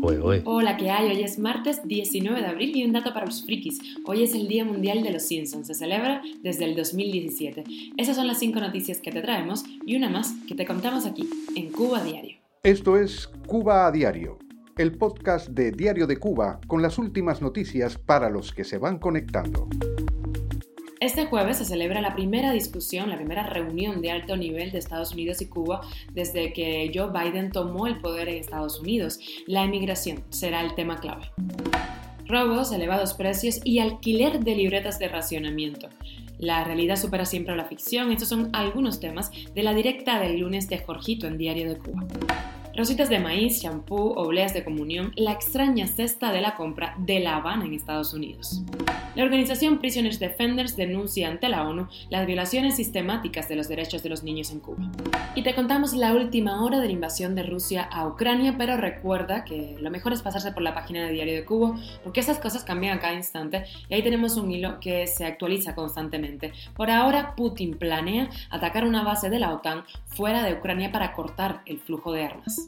Hola, ¿qué hay? Hoy es martes 19 de abril y un dato para los frikis. Hoy es el Día Mundial de los Simpsons. Se celebra desde el 2017. Esas son las cinco noticias que te traemos y una más que te contamos aquí, en Cuba Diario. Esto es Cuba a Diario, el podcast de Diario de Cuba con las últimas noticias para los que se van conectando. Este jueves se celebra la primera discusión, la primera reunión de alto nivel de Estados Unidos y Cuba desde que Joe Biden tomó el poder en Estados Unidos. La emigración será el tema clave. Robos, elevados precios y alquiler de libretas de racionamiento. La realidad supera siempre a la ficción. Estos son algunos temas de la directa del lunes de Jorgito en Diario de Cuba. Rositas de maíz, champú, obleas de comunión, la extraña cesta de la compra de La Habana en Estados Unidos. La organización Prisoners Defenders denuncia ante la ONU las violaciones sistemáticas de los derechos de los niños en Cuba. Y te contamos la última hora de la invasión de Rusia a Ucrania, pero recuerda que lo mejor es pasarse por la página de Diario de Cuba, porque esas cosas cambian a cada instante y ahí tenemos un hilo que se actualiza constantemente. Por ahora, Putin planea atacar una base de la OTAN fuera de Ucrania para cortar el flujo de armas.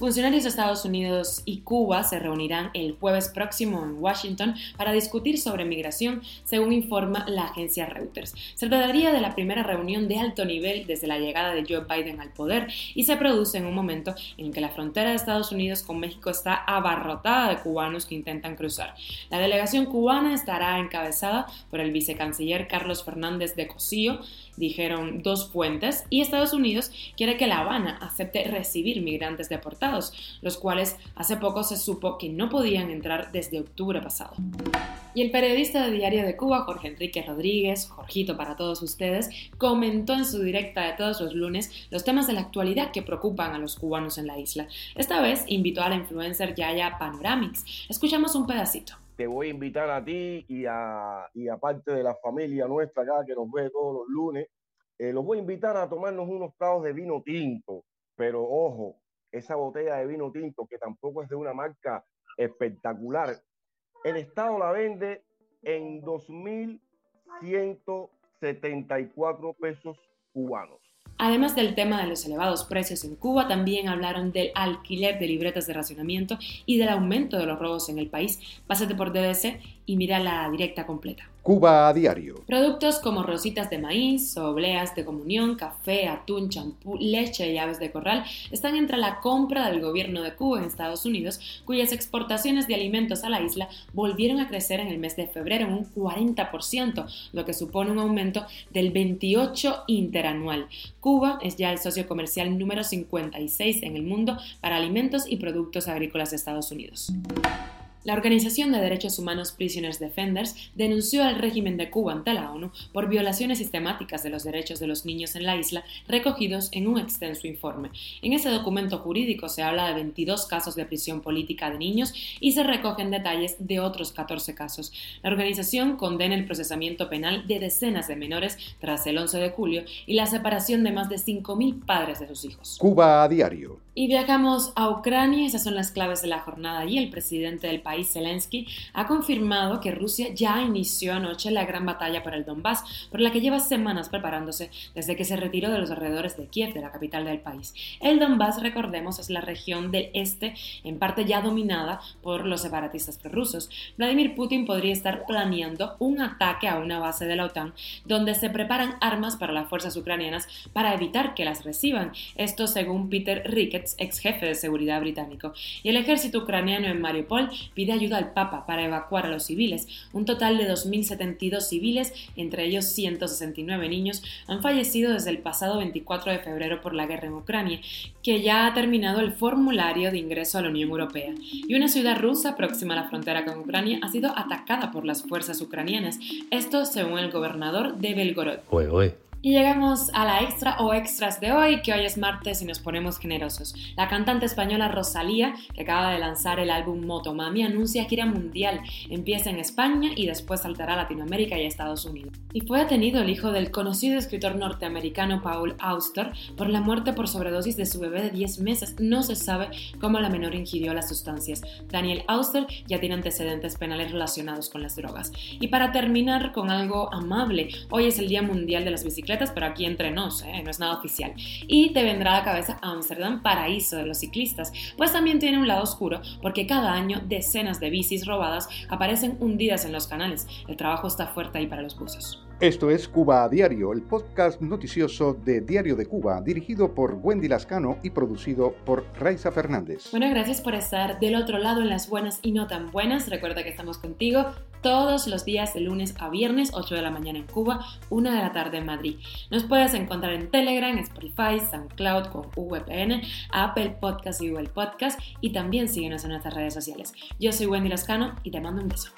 Funcionarios de Estados Unidos y Cuba se reunirán el jueves próximo en Washington para discutir sobre migración, según informa la agencia Reuters. Se trataría de la primera reunión de alto nivel desde la llegada de Joe Biden al poder y se produce en un momento en que la frontera de Estados Unidos con México está abarrotada de cubanos que intentan cruzar. La delegación cubana estará encabezada por el vicecanciller Carlos Fernández de Cosío dijeron dos fuentes, y Estados Unidos quiere que La Habana acepte recibir migrantes deportados, los cuales hace poco se supo que no podían entrar desde octubre pasado. Y el periodista de Diario de Cuba, Jorge Enrique Rodríguez, Jorgito para todos ustedes, comentó en su directa de todos los lunes los temas de la actualidad que preocupan a los cubanos en la isla. Esta vvez invitó a la influencer Yaya Panoramics. Escuchamos un pedacito te voy a invitar a ti y a, y parte de la familia nuestra acá que nos ve todos los lunes, eh, los voy a invitar a tomarnos unos tragos de vino tinto, pero ojo, esa botella de vino tinto que tampoco es de una marca espectacular, el Estado la vende en 2.174 pesos cubanos. Además del tema de los elevados precios en Cuba, también hablaron del alquiler de libretas de racionamiento y del aumento de los robos en el país. Pásate por DDC y mira la directa completa. Cuba a diario. Productos como rositas de maíz, obleas de comunión, café, atún, champú, leche y aves de corral están entre la compra del gobierno de Cuba en Estados Unidos, cuyas exportaciones de alimentos a la isla volvieron a crecer en el mes de febrero en un 40%, lo que supone un aumento del 28 interanual. Cuba es ya el socio comercial número 56 en el mundo para alimentos y productos agrícolas de Estados Unidos. La Organización de Derechos Humanos Prisoners Defenders denunció al régimen de Cuba ante la ONU por violaciones sistemáticas de los derechos de los niños en la isla recogidos en un extenso informe. En ese documento jurídico se habla de 22 casos de prisión política de niños y se recogen detalles de otros 14 casos. La organización condena el procesamiento penal de decenas de menores tras el 11 de julio y la separación de más de 5.000 padres de sus hijos. Cuba a diario. Y viajamos a Ucrania, esas son las claves de la jornada y el presidente del país, Zelensky, ha confirmado que Rusia ya inició anoche la gran batalla por el Donbass, por la que lleva semanas preparándose desde que se retiró de los alrededores de Kiev, de la capital del país. El Donbass, recordemos, es la región del este, en parte ya dominada por los separatistas prorrusos. Vladimir Putin podría estar planeando un ataque a una base de la OTAN donde se preparan armas para las fuerzas ucranianas para evitar que las reciban. Esto según Peter Ricketts, ex jefe de seguridad británico, y el ejército ucraniano en Mariupol pide ayuda al Papa para evacuar a los civiles. Un total de 2.072 civiles, entre ellos 169 niños, han fallecido desde el pasado 24 de febrero por la guerra en Ucrania, que ya ha terminado el formulario de ingreso a la Unión Europea. Y una ciudad rusa próxima a la frontera con Ucrania ha sido atacada por las fuerzas ucranianas. Esto según el gobernador de Belgorod. Y llegamos a la extra o extras de hoy, que hoy es martes y nos ponemos generosos. La cantante española Rosalía, que acaba de lanzar el álbum Motomami, anuncia gira mundial. Empieza en España y después saltará a Latinoamérica y Estados Unidos. Y fue detenido el hijo del conocido escritor norteamericano Paul Auster por la muerte por sobredosis de su bebé de 10 meses. No se sabe cómo la menor ingirió las sustancias. Daniel Auster ya tiene antecedentes penales relacionados con las drogas. Y para terminar con algo amable, hoy es el Día Mundial de las Bicicletas pero aquí entre nos, ¿eh? no es nada oficial. Y te vendrá a la cabeza Amsterdam, paraíso de los ciclistas, pues también tiene un lado oscuro porque cada año decenas de bicis robadas aparecen hundidas en los canales. El trabajo está fuerte ahí para los buzos. Esto es Cuba a Diario, el podcast noticioso de Diario de Cuba, dirigido por Wendy Lascano y producido por Raiza Fernández. Bueno, gracias por estar del otro lado en las buenas y no tan buenas. Recuerda que estamos contigo todos los días de lunes a viernes, 8 de la mañana en Cuba, 1 de la tarde en Madrid. Nos puedes encontrar en Telegram, Spotify, SoundCloud con VPN, Apple Podcast y Google Podcast y también síguenos en nuestras redes sociales. Yo soy Wendy Lascano y te mando un beso.